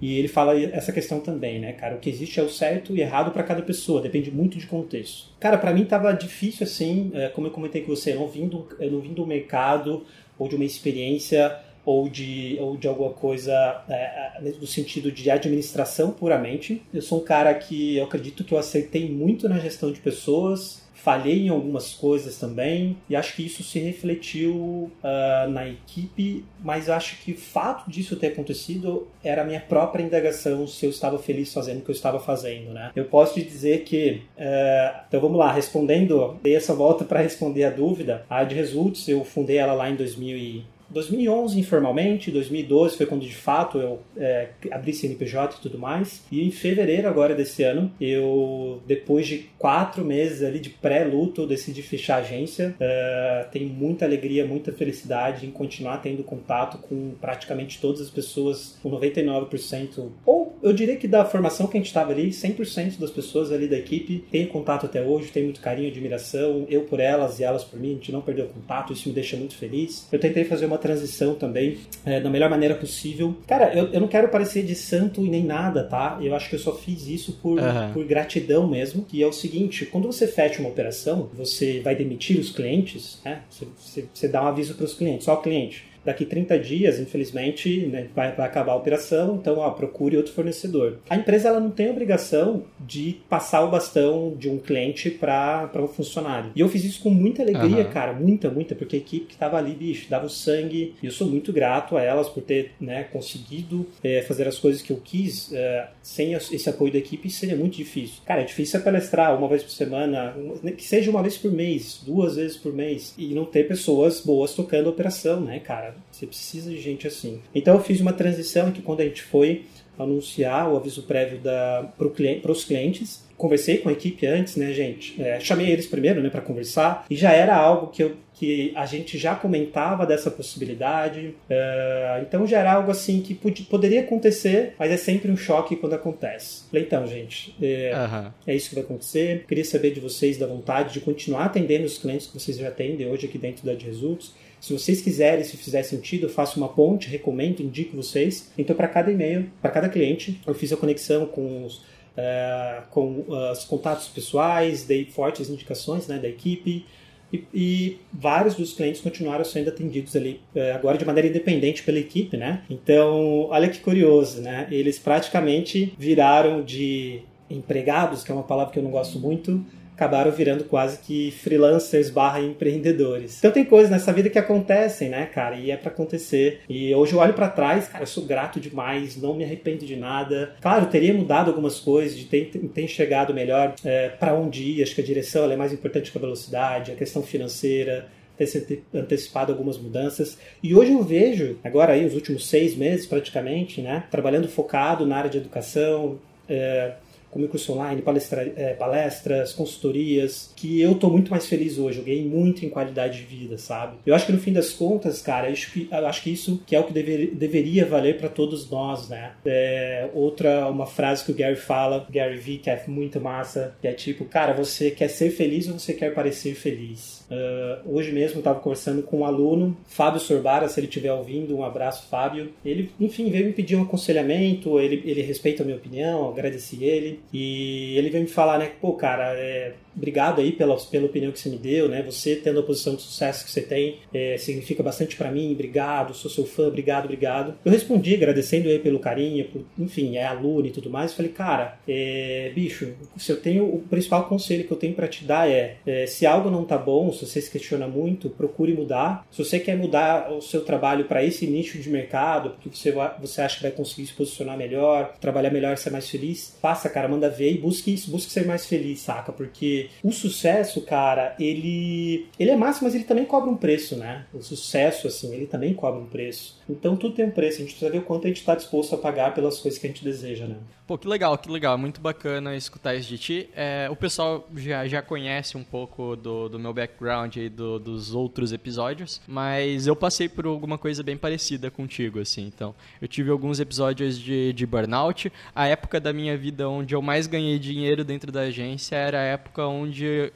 E ele fala essa questão também, né, cara? O que existe é o certo e errado para cada pessoa, depende muito de contexto. Cara, para mim tava difícil assim, é, como eu comentei com você, eu não vim do, eu não vim do mercado ou de uma experiência ou de, ou de alguma coisa é, é no sentido de administração puramente. Eu sou um cara que eu acredito que eu acertei muito na gestão de pessoas, falhei em algumas coisas também e acho que isso se refletiu uh, na equipe, mas acho que o fato disso ter acontecido era a minha própria indagação se eu estava feliz fazendo o que eu estava fazendo, né? Eu posso te dizer que, uh, então vamos lá, respondendo, dei essa volta para responder a dúvida, a Ad Results, eu fundei ela lá em 2000 2011 informalmente, 2012 foi quando de fato eu é, abri CNPJ e tudo mais. E em fevereiro agora desse ano, eu depois de quatro meses ali de pré-luto decidi fechar a agência. É, tenho muita alegria, muita felicidade em continuar tendo contato com praticamente todas as pessoas, com 99% ou eu diria que da formação que a gente estava ali, 100% das pessoas ali da equipe tenho contato até hoje, tenho muito carinho, admiração, eu por elas e elas por mim, a gente não perdeu contato, isso me deixa muito feliz. Eu tentei fazer uma uma transição também é, da melhor maneira possível. Cara, eu, eu não quero parecer de santo e nem nada, tá? Eu acho que eu só fiz isso por, uhum. por gratidão mesmo, que é o seguinte, quando você fecha uma operação, você vai demitir os clientes, né? Você, você, você dá um aviso para os clientes, só o cliente daqui 30 dias, infelizmente, né, vai, vai, acabar a operação, então ó, procure outro fornecedor. A empresa ela não tem obrigação de passar o bastão de um cliente para um funcionário. E eu fiz isso com muita alegria, uhum. cara, muita, muita, porque a equipe que estava ali, bicho, dava o sangue, e eu sou muito grato a elas por ter né, conseguido é, fazer as coisas que eu quis. É, sem esse apoio da equipe seria muito difícil. Cara, é difícil palestrar uma vez por semana, que seja uma vez por mês, duas vezes por mês, e não ter pessoas boas tocando a operação, né, cara? Você precisa de gente assim. Então eu fiz uma transição que quando a gente foi anunciar o aviso prévio para os clientes, conversei com a equipe antes, né, gente? É, chamei eles primeiro, né, para conversar e já era algo que, eu, que a gente já comentava dessa possibilidade. É, então já era algo assim que poderia acontecer, mas é sempre um choque quando acontece. Falei, então, gente, é, uhum. é isso que vai acontecer. Queria saber de vocês da vontade de continuar atendendo os clientes que vocês já atendem hoje aqui dentro da Results se vocês quiserem, se fizer sentido, eu faço uma ponte, recomendo, indico vocês. Então, para cada e-mail, para cada cliente, eu fiz a conexão com os, uh, com uh, os contatos pessoais, dei fortes indicações né, da equipe. E, e, vários dos clientes continuaram sendo atendidos ali uh, agora de maneira independente pela equipe, né? Então, olha que curioso, né? Eles praticamente viraram de empregados, que é uma palavra que eu não gosto muito, acabaram virando quase que freelancers barra empreendedores. Então tem coisas nessa vida que acontecem, né, cara? E é para acontecer. E hoje eu olho para trás, cara, eu sou grato demais, não me arrependo de nada. Claro, teria mudado algumas coisas, de ter, ter enxergado melhor é, para onde ir. Acho que a direção é mais importante que a velocidade, a questão financeira, ter se antecipado algumas mudanças. E hoje eu vejo, agora aí, os últimos seis meses praticamente, né, trabalhando focado na área de educação, é, como curso online, palestra, é, palestras, consultorias, que eu tô muito mais feliz hoje. Eu ganhei muito em qualidade de vida, sabe? Eu acho que no fim das contas, cara, eu acho que, acho que isso que é o que dever, deveria valer para todos nós, né? É, outra, uma frase que o Gary fala, Gary V, que é muito massa, que é tipo, cara, você quer ser feliz ou você quer parecer feliz? Uh, hoje mesmo eu estava conversando com um aluno, Fábio Sorbara, se ele estiver ouvindo, um abraço, Fábio. Ele, enfim, veio me pedir um aconselhamento, ele, ele respeita a minha opinião, agradeci ele. E ele veio me falar, né, pô, cara, é, obrigado aí pela, pela opinião que você me deu, né? Você tendo a posição de sucesso que você tem, é, significa bastante para mim, obrigado, sou seu fã, obrigado, obrigado. Eu respondi agradecendo ele pelo carinho, por, enfim, é aluno e tudo mais. Falei, cara, é, bicho, se eu tenho, o principal conselho que eu tenho para te dar é, é, se algo não tá bom, se você se questiona muito, procure mudar. Se você quer mudar o seu trabalho para esse nicho de mercado, porque você, você acha que vai conseguir se posicionar melhor, trabalhar melhor, ser mais feliz, faça, cara, manda ver e busque isso, busque ser mais feliz, saca? Porque o sucesso, cara, ele ele é massa, mas ele também cobra um preço, né? O sucesso, assim, ele também cobra um preço. Então tudo tem um preço, a gente precisa ver o quanto a gente está disposto a pagar pelas coisas que a gente deseja, né? Pô, que legal, que legal. Muito bacana escutar isso de ti. É, o pessoal já, já conhece um pouco do, do meu background e do, dos outros episódios, mas eu passei por alguma coisa bem parecida contigo, assim. Então, eu tive alguns episódios de, de burnout. A época da minha vida onde eu mais ganhei dinheiro dentro da agência era a época onde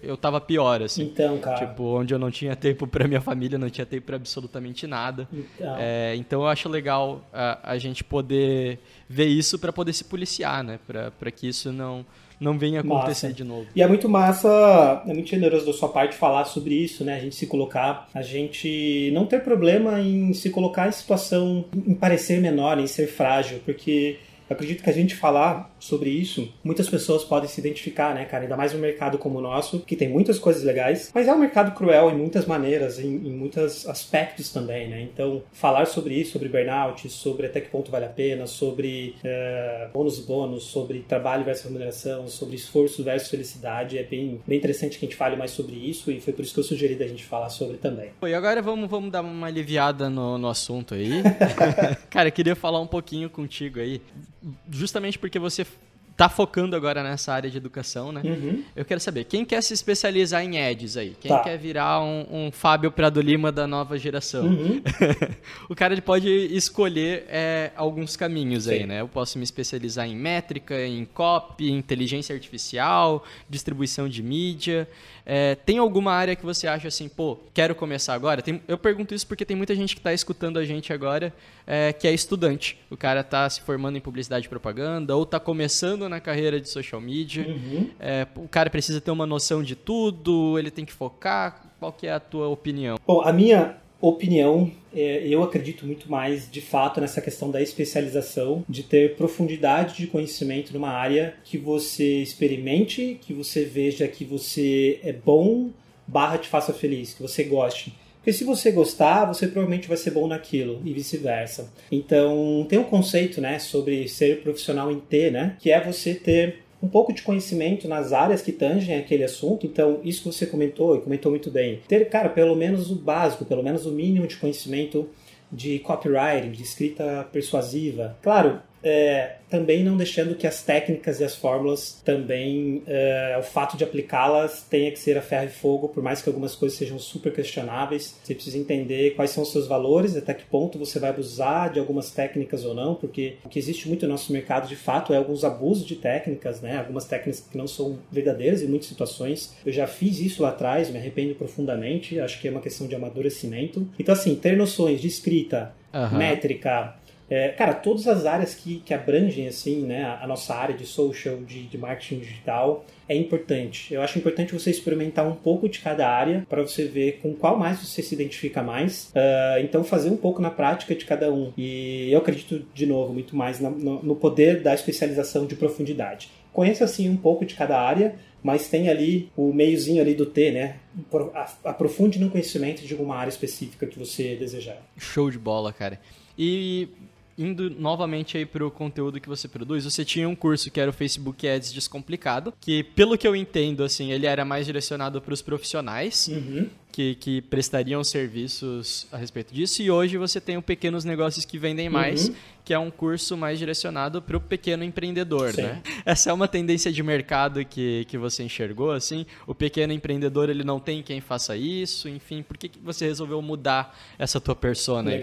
eu tava pior, assim. Então, cara. Tipo, onde eu não tinha tempo para minha família, não tinha tempo para absolutamente nada. Então. É, então, eu acho legal a, a gente poder ver isso para poder se policiar, né? Para que isso não não venha acontecer massa. de novo. E é muito massa, é muito generoso da sua parte falar sobre isso, né? A gente se colocar, a gente não ter problema em se colocar em situação, em parecer menor, em ser frágil, porque eu acredito que a gente falar sobre isso, muitas pessoas podem se identificar, né, cara? Ainda mais um mercado como o nosso, que tem muitas coisas legais, mas é um mercado cruel em muitas maneiras, em, em muitos aspectos também, né? Então, falar sobre isso, sobre burnout, sobre até que ponto vale a pena, sobre é, bônus e bônus, sobre trabalho versus remuneração, sobre esforço versus felicidade, é bem, bem interessante que a gente fale mais sobre isso e foi por isso que eu sugeri da gente falar sobre também. E agora vamos, vamos dar uma aliviada no, no assunto aí. cara, eu queria falar um pouquinho contigo aí justamente porque você tá focando agora nessa área de educação, né? Uhum. Eu quero saber, quem quer se especializar em ads aí? Quem Tá. quer virar um, um Fábio Prado Lima da nova geração? Uhum. o cara pode escolher é, alguns caminhos aí, Sim. né? Eu posso me especializar em métrica, em copy, inteligência artificial, distribuição de mídia. É, tem alguma área que você acha assim, pô, quero começar agora? Tem- eu pergunto isso porque tem muita gente que está escutando a gente agora é, que é estudante. O cara está se formando em publicidade e propaganda ou está começando na carreira de social media. Uhum. É, o cara precisa ter uma noção de tudo, ele tem que focar. Qual que é a tua opinião? Bom, a minha opinião, é, eu acredito muito mais, de fato, nessa questão da especialização, de ter profundidade de conhecimento numa área que você experimente, que você veja que você é bom, barra te faça feliz, que você goste. Porque se você gostar, você provavelmente vai ser bom naquilo e vice-versa. Então, tem um conceito, né, sobre ser profissional em T, né, que é você ter um pouco de conhecimento nas áreas que tangem aquele assunto. Então, isso que você comentou e comentou muito bem. Ter, cara, pelo menos o básico, pelo menos o mínimo de conhecimento de copywriting, de escrita persuasiva. Claro, é, também não deixando que as técnicas e as fórmulas também, é, o fato de aplicá-las tenha que ser a ferro e fogo, por mais que algumas coisas sejam super questionáveis. Você precisa entender quais são os seus valores, até que ponto você vai abusar de algumas técnicas ou não, porque o que existe muito no nosso mercado de fato é alguns abusos de técnicas, né? algumas técnicas que não são verdadeiras em muitas situações. Eu já fiz isso lá atrás, me arrependo profundamente, acho que é uma questão de amadurecimento. Então, assim, ter noções de escrita, Aham. métrica, é, cara, todas as áreas que, que abrangem assim, né, a, nossa área de social, de, de marketing digital, é importante. Eu acho importante você experimentar um pouco de cada área para você ver com qual mais você se identifica mais. Ah, então, fazer um pouco na prática de cada um. E eu acredito, de novo, muito mais no, no poder da especialização de profundidade. Conheça assim um pouco de cada área, mas tem ali o meiozinho ali do T, né? Aprofunde no conhecimento de alguma área específica que você desejar. Show de bola, cara. E indo novamente aí pro conteúdo que você produz, você tinha um curso que era o Facebook Ads Descomplicado, que pelo que eu entendo, assim, ele era mais direcionado para os profissionais. Uhum. Que, que prestariam serviços a respeito disso, e hoje você tem o Pequenos Negócios que Vendem Mais, Uhum. que é um curso mais direcionado para o pequeno empreendedor, Sim. né? Essa é uma tendência de mercado que, que você enxergou, assim? O pequeno empreendedor, ele não tem quem faça isso, enfim, por que, que você resolveu mudar essa tua persona? aí?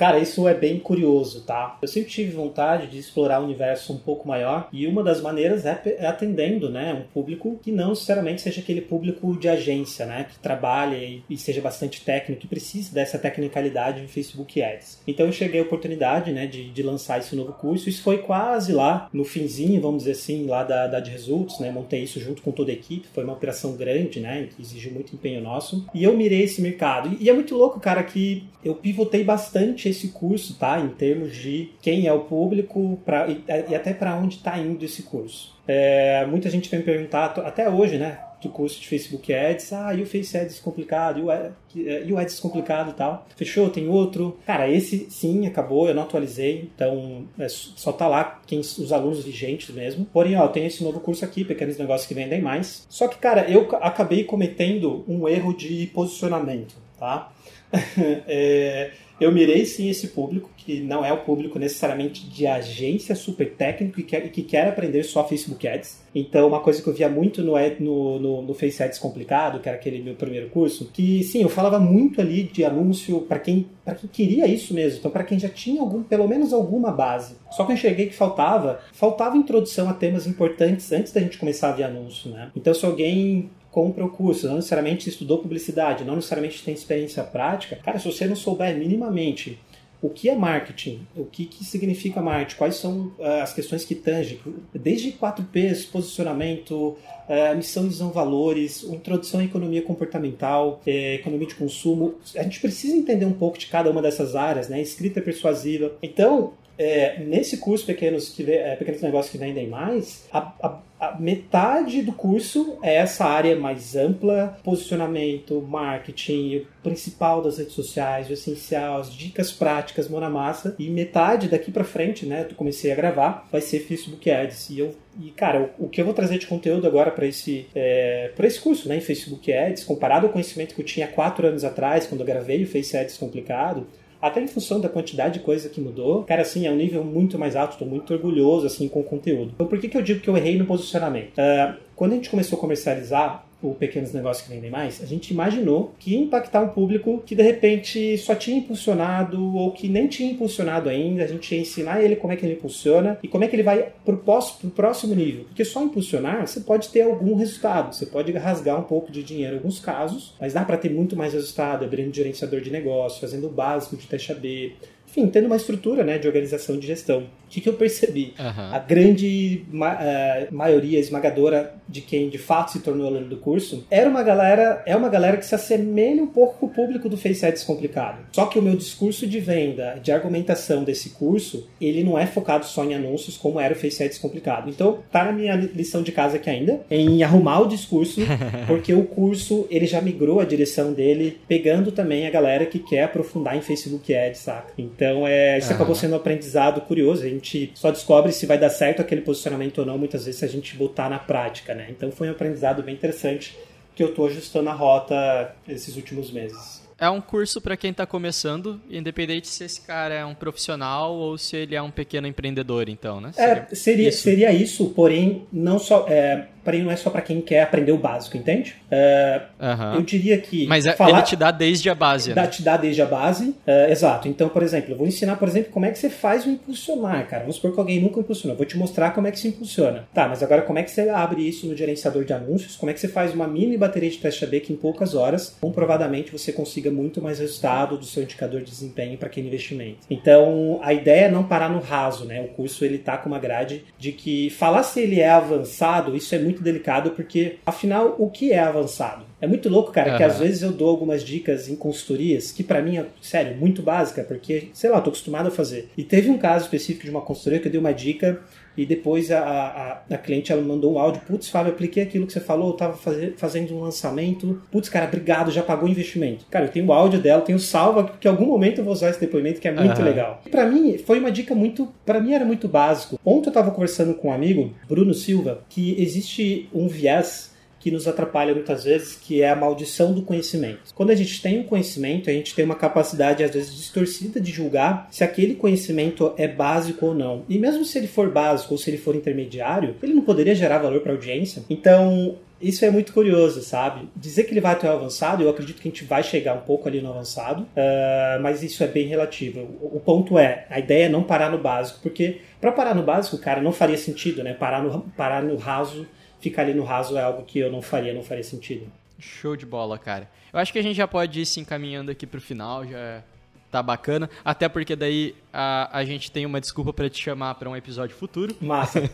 Cara, isso é bem curioso, tá? Eu sempre tive vontade de explorar o universo um pouco maior e uma das maneiras é, é atendendo, né, um público que não necessariamente seja aquele público de agência, né, que trabalha e, seja bastante técnico, que precise dessa tecnicalidade de Facebook Ads. Então eu cheguei à oportunidade, né, de, de lançar esse novo curso. Isso foi quase lá no finzinho, vamos dizer assim, lá da, da de Results, né? Montei isso junto com toda a equipe. Foi uma operação grande, né, que exigiu muito empenho nosso. E eu mirei esse mercado. E, e é muito louco, cara, que eu pivotei bastante esse curso, tá? Em termos de quem é o público pra, e, e até para onde está indo esse curso. É, muita gente vem perguntar, até hoje, né? Do curso de Facebook Ads, ah, e o Face Ads complicado, e o, e o Ads complicado e tal. Fechou? Tem outro? Cara, esse sim acabou, eu não atualizei, então é, só tá lá quem, os alunos vigentes mesmo. Porém, ó, tem esse novo curso aqui, Pequenos Negócios que Vendem Mais. Só que, cara, eu ca- acabei cometendo um erro de posicionamento, tá? É, eu mirei sim esse público, que não é o público necessariamente de agência super técnico e quer, que quer aprender só Facebook Ads. Então, uma coisa que eu via muito no, no, no, no Face Ads complicado, que era aquele meu primeiro curso, que sim, eu falava muito ali de anúncio para quem, quem queria isso mesmo. Então, para quem já tinha algum, pelo menos alguma base. Só que eu enxerguei que faltava, faltava introdução a temas importantes antes da gente começar a ver anúncio, né? Então, se alguém compra o curso, não necessariamente estudou publicidade, não necessariamente tem experiência prática, cara, se você não souber minimamente o que é marketing, o que, que significa marketing, quais são ah, as questões que tangem, desde 4Ps, posicionamento, ah, missão, visão, valores, introdução à economia comportamental, eh, economia de consumo. A gente precisa entender um pouco de cada uma dessas áreas, né? Escrita persuasiva. Então, é, nesse curso Pequenos, que, é, Pequenos Negócios que Vendem Mais, a, a- a metade do curso é essa área mais ampla, posicionamento, marketing, o principal das redes sociais, o essencial, as dicas práticas, mão na massa, e metade daqui pra frente, né, eu comecei a gravar, vai ser Facebook Ads. E eu e, cara, o, que eu vou trazer de conteúdo agora para esse, é, pra esse curso, né, em Facebook Ads, comparado ao conhecimento que eu tinha quatro anos atrás, quando eu gravei o Face Ads complicado, até em função da quantidade de coisa que mudou, cara, assim, é um nível muito mais alto, estou muito orgulhoso, assim, com o conteúdo. Então, por que, que eu digo que eu errei no posicionamento? Ah, quando a gente começou a comercializar o Pequenos Negócios que Vendem Mais, a gente imaginou que ia impactar um público que, de repente, só tinha impulsionado ou que nem tinha impulsionado ainda, a gente ia ensinar ele como é que ele impulsiona e como é que ele vai pro, pro próximo nível. Porque só impulsionar, você pode ter algum resultado, você pode rasgar um pouco de dinheiro em alguns casos, mas dá para ter muito mais resultado abrindo gerenciador de negócio, fazendo o básico de taxa B, enfim, tendo uma estrutura né, de organização de gestão. O que, que eu percebi? Aham. A grande ma- eh, maioria esmagadora de quem de fato se tornou aluno do curso era uma galera, é uma galera que se assemelha um pouco com o público do Face Ads complicado. Só que o meu discurso de venda, de argumentação desse curso, ele não é focado só em anúncios como era o Face Ads complicado. Então, tá na minha lição de casa aqui ainda, em arrumar o discurso, porque o curso ele já migrou a direção dele, pegando também a galera que quer aprofundar em Facebook Ads, saca? Então, é, isso Aham. acabou sendo um aprendizado curioso. A gente só descobre se vai dar certo aquele posicionamento ou não, muitas vezes, se a gente botar na prática, né? Então, foi um aprendizado bem interessante que eu tô ajustando a rota esses últimos meses. É um curso para quem tá começando, independente se esse cara é um profissional ou se ele é um pequeno empreendedor, então, né? É, seria, isso. seria isso, porém não só, é, porém não é só para quem quer aprender o básico, entende? É, Aham. Eu diria que Mas é- falar, ele te dá desde a base, dá, né? te dá desde a base, é, exato. Então, por exemplo, eu vou ensinar, por exemplo, como é que você faz o impulsionar, cara. Vamos supor que alguém nunca impulsionou. Vou te mostrar como é que se impulsiona. Tá, mas agora como é que você abre isso no gerenciador de anúncios? Como é que você faz uma mini bateria de teste AB que em poucas horas, comprovadamente, você consiga muito mais resultado do seu indicador de desempenho para aquele investimento. Então, a ideia é não parar no raso, né? O curso ele tá com uma grade de que falar se ele é avançado, isso é muito delicado porque afinal, o que é avançado? É muito louco, cara, que Aham. às vezes eu dou algumas dicas em consultorias que pra mim é, sério, muito básica, porque, sei lá, eu tô acostumado a fazer. E teve um caso específico de uma consultoria que eu dei uma dica e depois a, a, a cliente ela mandou um áudio, putz, Fábio, apliquei aquilo que você falou, eu tava fazer, fazendo um lançamento, putz, cara, obrigado, já pagou o investimento. Cara, eu tenho o áudio dela, tenho salva, porque em algum momento eu vou usar esse depoimento, que é muito Aham. legal. E pra mim, foi uma dica muito, Pra mim era muito básico. Ontem eu tava conversando com um amigo, Bruno Silva, que existe um viés que nos atrapalha muitas vezes, que é a maldição do conhecimento. Quando a gente tem um conhecimento, a gente tem uma capacidade, às vezes, distorcida de julgar se aquele conhecimento é básico ou não. E mesmo se ele for básico ou se ele for intermediário, ele não poderia gerar valor para a audiência. Então, isso é muito curioso, sabe? Dizer que ele vai até o avançado, eu acredito que a gente vai chegar um pouco ali no avançado, ah, mas isso é bem relativo. O, o ponto é, a ideia é não parar no básico, porque para parar no básico, cara, não faria sentido, né? Parar no, parar no raso, ficar ali no raso é algo que eu não faria, não faria sentido. Show de bola, cara. Eu acho que a gente já pode ir se encaminhando aqui pro final, já tá bacana. Até porque daí a, a gente tem uma desculpa pra te chamar pra um episódio futuro. Massa.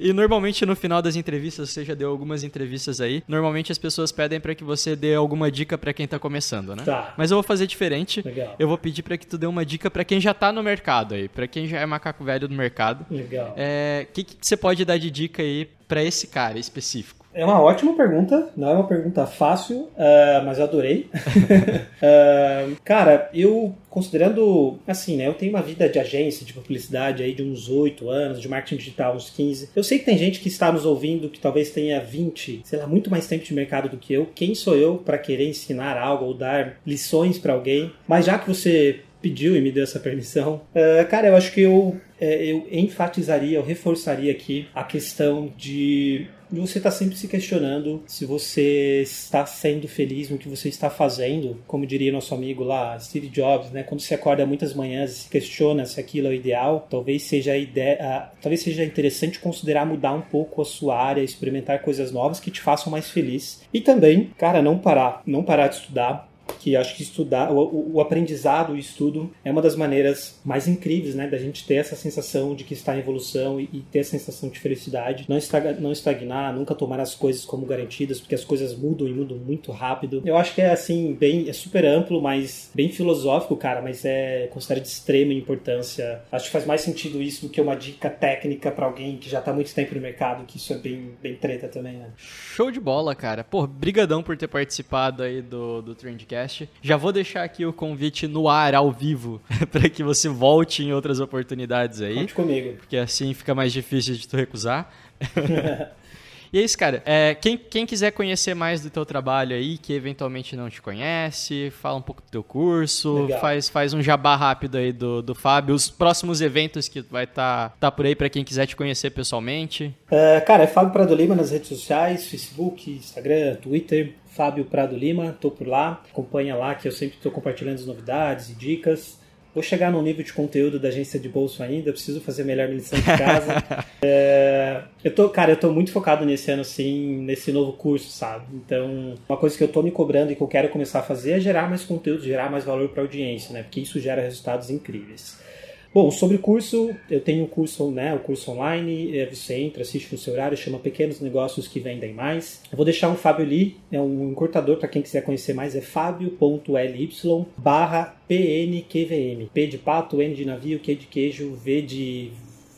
E normalmente no final das entrevistas, você já deu algumas entrevistas aí, normalmente as pessoas pedem pra que você dê alguma dica pra quem tá começando, né? Tá. Mas eu vou fazer diferente. Legal. Eu vou pedir pra que tu dê uma dica pra quem já tá no mercado aí, pra quem já é macaco velho do mercado. Legal. É, o que, que você pode dar de dica aí pra esse cara específico? É uma ótima pergunta, não é uma pergunta fácil, ah, mas eu adorei. Ah, cara, eu considerando assim, né? Eu tenho uma vida de agência, de publicidade aí de uns 8 anos, de marketing digital uns 15. Eu sei que tem gente que está nos ouvindo que talvez tenha 20, sei lá, muito mais tempo de mercado do que eu. Quem sou eu para querer ensinar algo ou dar lições para alguém? Mas já que você pediu e me deu essa permissão, ah, cara, eu acho que eu é, eu enfatizaria, eu reforçaria aqui a questão de você estar sempre se questionando se você está sendo feliz no que você está fazendo, como diria nosso amigo lá, Steve Jobs, né? Quando você acorda muitas manhãs e se questiona se aquilo é o ideal, talvez seja ideia, talvez seja interessante considerar mudar um pouco a sua área, experimentar coisas novas que te façam mais feliz. E também, cara, não parar, não parar de estudar, que acho que estudar, o, o- aprendizado, o estudo é uma das maneiras mais incríveis, né, da gente ter essa sensação de que está em evolução e, e ter a sensação de felicidade, não, estaga- não estagnar, nunca tomar as coisas como garantidas, porque as coisas mudam e mudam muito rápido. Eu acho que é assim, bem, é super amplo, mas bem filosófico, cara, mas é considero de extrema importância. Acho que faz mais sentido isso do que uma dica técnica para alguém que já está muito tempo no mercado, que isso é bem, bem treta também, né? Show de bola, cara. Pô, brigadão por ter participado aí do, do Trendcast. Já vou deixar aqui o convite no ar, ao vivo, pra que você volte em outras oportunidades aí. Conte comigo. Porque assim fica mais difícil de tu recusar. E é isso, cara. É, quem, quem quiser conhecer mais do teu trabalho aí, que eventualmente não te conhece, fala um pouco do teu curso, Legal. faz, faz um jabá rápido aí do, do Fábio, os próximos eventos que vai estar tá, tá por aí pra quem quiser te conhecer pessoalmente. É, cara, é Fábio Prado Lima nas redes sociais, Facebook, Instagram, Twitter. Fábio Prado Lima, tô por lá. Acompanha lá que eu sempre estou compartilhando as novidades e dicas. Vou chegar no nível de conteúdo da agência de bolso ainda, preciso fazer melhor minha lição de casa. É, eu tô, cara, eu tô muito focado nesse ano, assim, nesse novo curso, sabe? Então, uma coisa que eu tô me cobrando e que eu quero começar a fazer é gerar mais conteúdo, gerar mais valor para a audiência, né? Porque isso gera resultados incríveis. Bom, sobre o curso, eu tenho um curso, né, o curso online, é, você entra, assiste no seu horário, chama Pequenos Negócios que Vendem Mais. Eu vou deixar um Fábio ali, é um encurtador para quem quiser conhecer mais, é fabio.ly barra PNQVM. P de pato, N de navio, Q de queijo, V de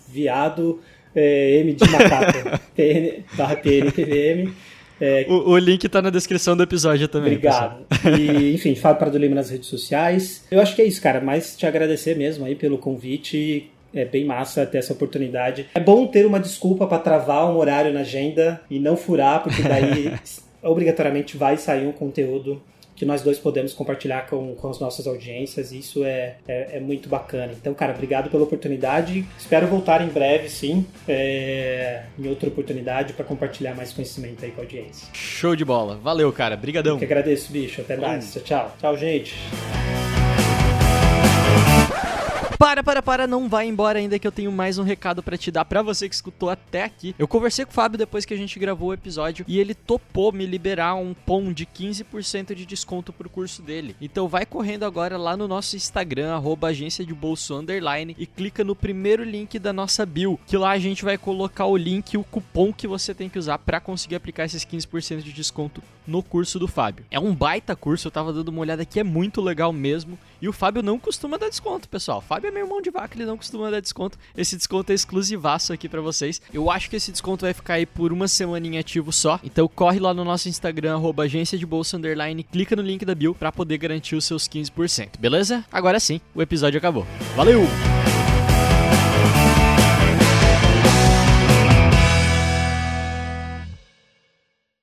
viado, é, M de macaco, PN, barra PNQVM. É, O, o link tá na descrição do episódio também. Obrigado. E, enfim, Fábio Prado Lima nas redes sociais. Eu acho que é isso, cara. Mas te agradecer mesmo aí pelo convite. É bem massa ter essa oportunidade. É bom ter uma desculpa para travar um horário na agenda e não furar, porque daí obrigatoriamente vai sair um conteúdo que nós dois podemos compartilhar com, com as nossas audiências. Isso é, é, é muito bacana. Então, cara, obrigado pela oportunidade. Espero voltar em breve, sim, é, em outra oportunidade para compartilhar mais conhecimento aí com a audiência. Show de bola. Valeu, cara. Brigadão. Que agradeço, bicho. Até mais. Tchau, tchau. Tchau, gente. Para, para, para, não vai embora ainda que eu tenho mais um recado pra te dar pra você que escutou até aqui. Eu conversei com o Fábio depois que a gente gravou o episódio e ele topou me liberar um pão de 15% de desconto pro curso dele. Então vai correndo agora lá no nosso Instagram, arroba agência de bolso underline e clica no primeiro link da nossa bio, que lá a gente vai colocar o link e o cupom que você tem que usar pra conseguir aplicar esses 15% de desconto no curso do Fábio. É um baita curso, eu tava dando uma olhada aqui, é muito legal mesmo. E o Fábio não costuma dar desconto, pessoal. O Fábio é meio mão de vaca, ele não costuma dar desconto. Esse desconto é exclusivaço aqui para vocês. Eu acho que esse desconto vai ficar aí por uma semaninha ativo só. Então corre lá no nosso Instagram, arroba agência de bolsa underline, clica no link da bio para poder garantir os seus 15%, beleza? Agora sim, o episódio acabou. Valeu!